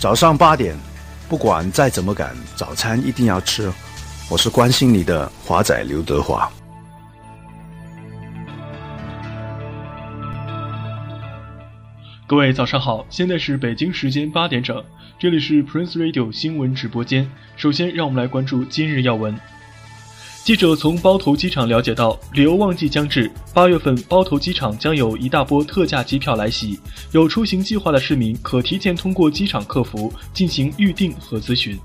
早上八点，不管再怎么赶，早餐一定要吃。我是关心你的华仔刘德华。各位早上好，现在是北京时间八点整，这里是 Prince Radio 新闻直播间。首先，让我们来关注今日要闻。记者从包头机场了解到，旅游旺季将至，八月份包头机场将有一大波特价机票来袭，有出行计划的市民可提前通过机场客服进行预订和咨询。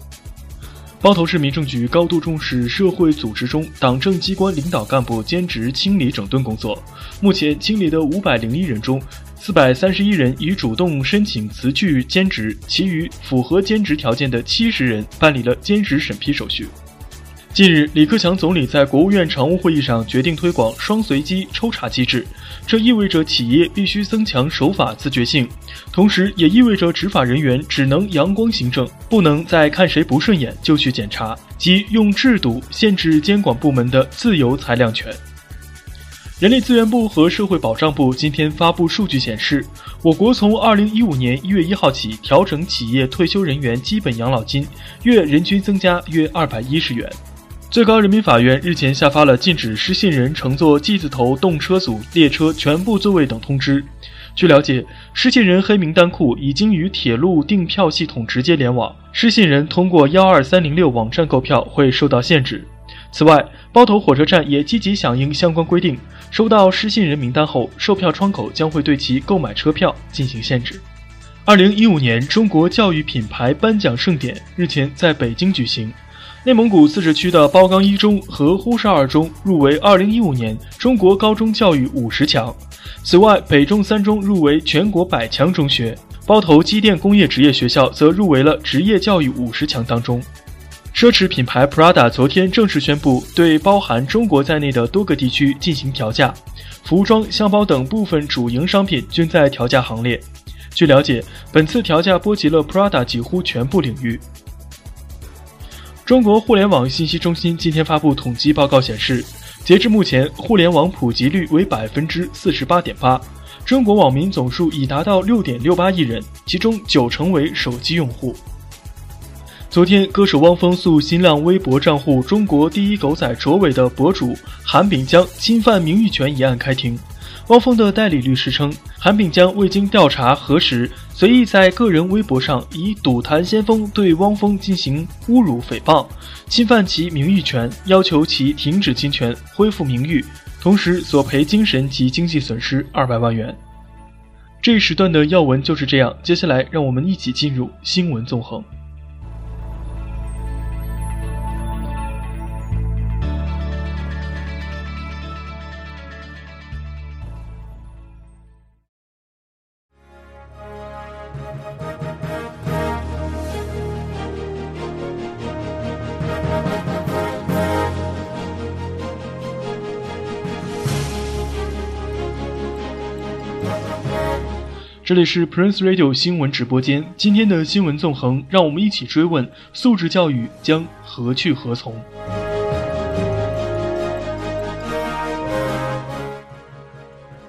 包头市民政局高度重视社会组织中党政机关领导干部兼职清理整顿工作，目前清理的五百零一人中，四百三十一人已主动申请辞去兼职，其余符合兼职条件的七十人办理了兼职审批手续。近日，李克强总理在国务院常务会议上决定推广双随机抽查机制，这意味着企业必须增强守法自觉性，同时也意味着执法人员只能阳光行政，不能再看谁不顺眼就去检查，即用制度限制监管部门的自由裁量权。人力资源部和社会保障部今天发布数据显示，我国从二零一五年一月一号起调整企业退休人员基本养老金，月人均增加约二百一十元。最高人民法院日前下发了禁止失信人乘坐 G 字头动车组列车全部座位等通知。据了解，失信人黑名单库已经与铁路订票系统直接联网，失信人通过幺二三零六网站购票会受到限制。此外，包头火车站也积极响应相关规定，收到失信人名单后，售票窗口将会对其购买车票进行限制。二零一五年中国教育品牌颁奖盛典日前在北京举行。内蒙古自治区的包钢一中和呼市二中入围2015年中国高中教育五十强。此外，北重三中入围全国百强中学，包头机电工业职业学校则入围了职业教育五十强当中。奢侈品牌 Prada 昨天正式宣布，对包含中国在内的多个地区进行调价，服装、箱包等部分主营商品均在调价行列。据了解，本次调价波及了 Prada 几乎全部领域。中国互联网信息中心今天发布统计报告显示，截至目前，互联网普及率为百分之四十八点八，中国网民总数已达到六点六八亿人，其中九成为手机用户。昨天，歌手汪峰诉新浪微博账户“中国第一狗仔”卓伟的博主韩炳江侵犯名誉权一案开庭。汪峰的代理律师称，韩炳江未经调查核实，随意在个人微博上以“赌坛先锋”对汪峰进行侮辱诽谤，侵犯其名誉权，要求其停止侵权，恢复名誉，同时索赔精神及经济损失二百万元。这一时段的要闻就是这样，接下来让我们一起进入新闻纵横。这里是 Prince Radio 新闻直播间，今天的新闻纵横，让我们一起追问：素质教育将何去何从？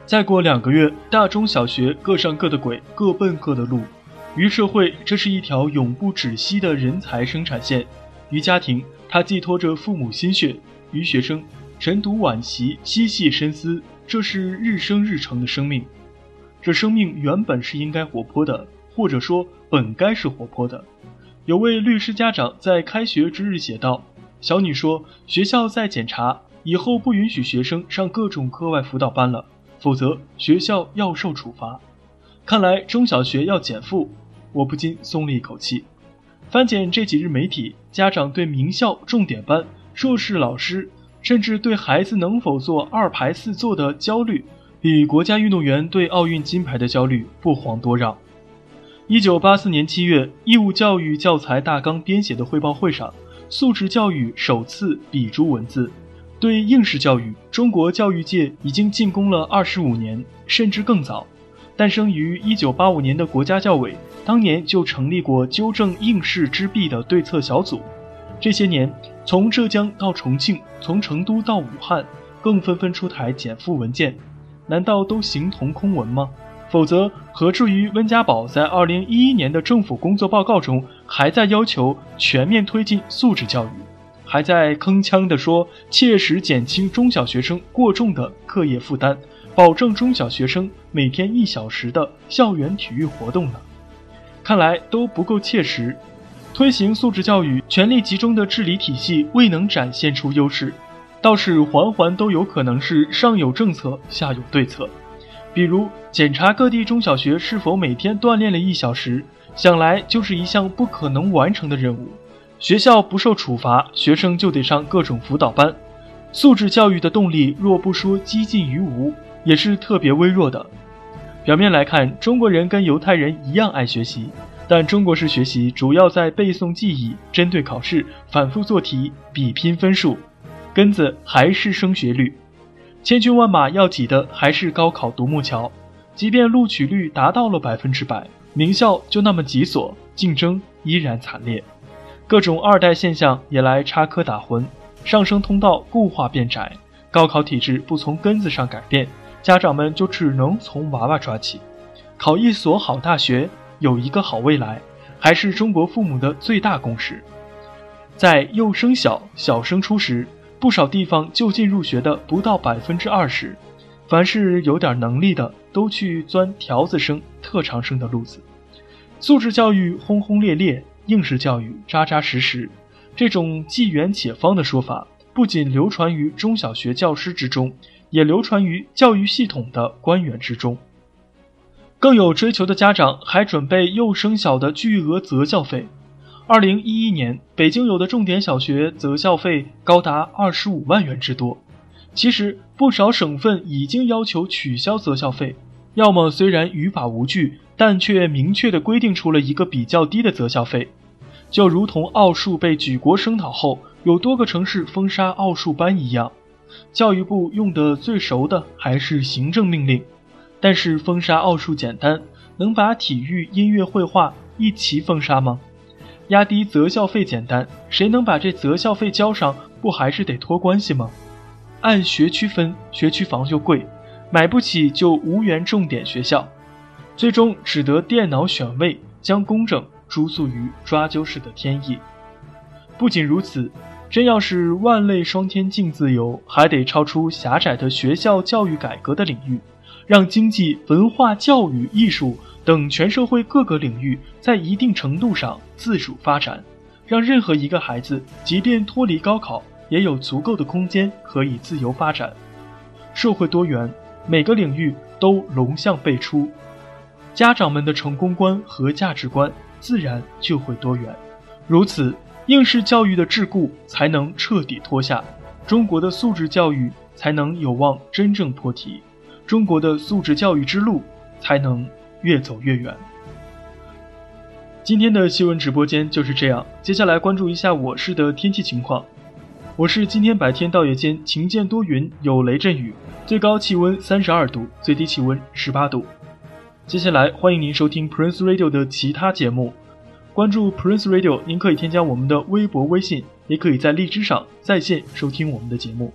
再过两个月，大中小学各上各的轨，各奔各的路。于社会，这是一条永不止息的人才生产线；于家庭，它寄托着父母心血；于学生，晨读晚习，嬉戏深思，这是日生日成的生命。这生命原本是应该活泼的，或者说本该是活泼的。有位律师家长在开学之日写道：“小女说，学校在检查，以后不允许学生上各种课外辅导班了，否则学校要受处罚。看来中小学要减负，我不禁松了一口气。翻检这几日媒体，家长对名校重点班、硕士老师，甚至对孩子能否做二排四座的焦虑。”比国家运动员对奥运金牌的焦虑不遑多让。一九八四年七月，义务教育教材大纲编写的汇报会上，素质教育首次笔诸文字。对应试教育，中国教育界已经进攻了二十五年，甚至更早。诞生于一九八五年的国家教委，当年就成立过纠正应试之弊的对策小组。这些年，从浙江到重庆，从成都到武汉，更纷纷出台减负文件。难道都形同空文吗？否则何至于温家宝在二零一一年的政府工作报告中还在要求全面推进素质教育，还在铿锵地说切实减轻中小学生过重的课业负担，保证中小学生每天一小时的校园体育活动呢？看来都不够切实。推行素质教育，权力集中的治理体系未能展现出优势，倒是环环都有可能是上有政策，下有对策。比如检查各地中小学是否每天锻炼了一小时，想来就是一项不可能完成的任务。学校不受处罚，学生就得上各种辅导班。素质教育的动力，若不说几近于无，也是特别微弱的。表面来看，中国人跟犹太人一样爱学习。但中国式学习主要在背诵记忆、针对考试、反复做题、比拼分数，根子还是升学率。千军万马要挤的还是高考独木桥，即便录取率达到了百分之百，名校就那么几所，竞争依然惨烈。各种二代现象也来插科打诨，上升通道固化变窄，高考体制不从根子上改变，家长们就只能从娃娃抓起，考一所好大学。有一个好未来，还是中国父母的最大共识。在幼升小、小升初时，不少地方就近入学的不到百分之二十。凡是有点能力的，都去钻条子生、特长生的路子。素质教育轰轰烈烈，应试教育扎扎实实。这种既远且方的说法，不仅流传于中小学教师之中，也流传于教育系统的官员之中。更有追求的家长还准备幼升小的巨额择校费。二零一一年，北京有的重点小学择校费高达二十五万元之多。其实，不少省份已经要求取消择校费，要么虽然于法无据，但却明确的规定出了一个比较低的择校费。就如同奥数被举国声讨后，有多个城市封杀奥数班一样，教育部用的最熟的还是行政命令。但是封杀奥数简单，能把体育、音乐、绘画一齐封杀吗？压低择校费简单，谁能把这择校费交上？不还是得托关系吗？按学区分，学区房就贵，买不起就无缘重点学校，最终只得电脑选位，将公正诸诉于抓阄式的天意。不仅如此，真要是万类双天竞自由，还得超出狭窄的学校教育改革的领域。让经济、文化、教育、艺术等全社会各个领域在一定程度上自主发展，让任何一个孩子，即便脱离高考，也有足够的空间可以自由发展。社会多元，每个领域都龙象辈出，家长们的成功观和价值观自然就会多元。如此，应试教育的桎梏才能彻底脱下，中国的素质教育才能有望真正破题。中国的素质教育之路才能越走越远。今天的新闻直播间就是这样，接下来关注一下我市的天气情况。我市今天白天到夜间晴间多云，有雷阵雨，最高气温三十二度，最低气温十八度。接下来欢迎您收听 Prince Radio 的其他节目。关注 Prince Radio，您可以添加我们的微博、微信，也可以在荔枝上在线收听我们的节目。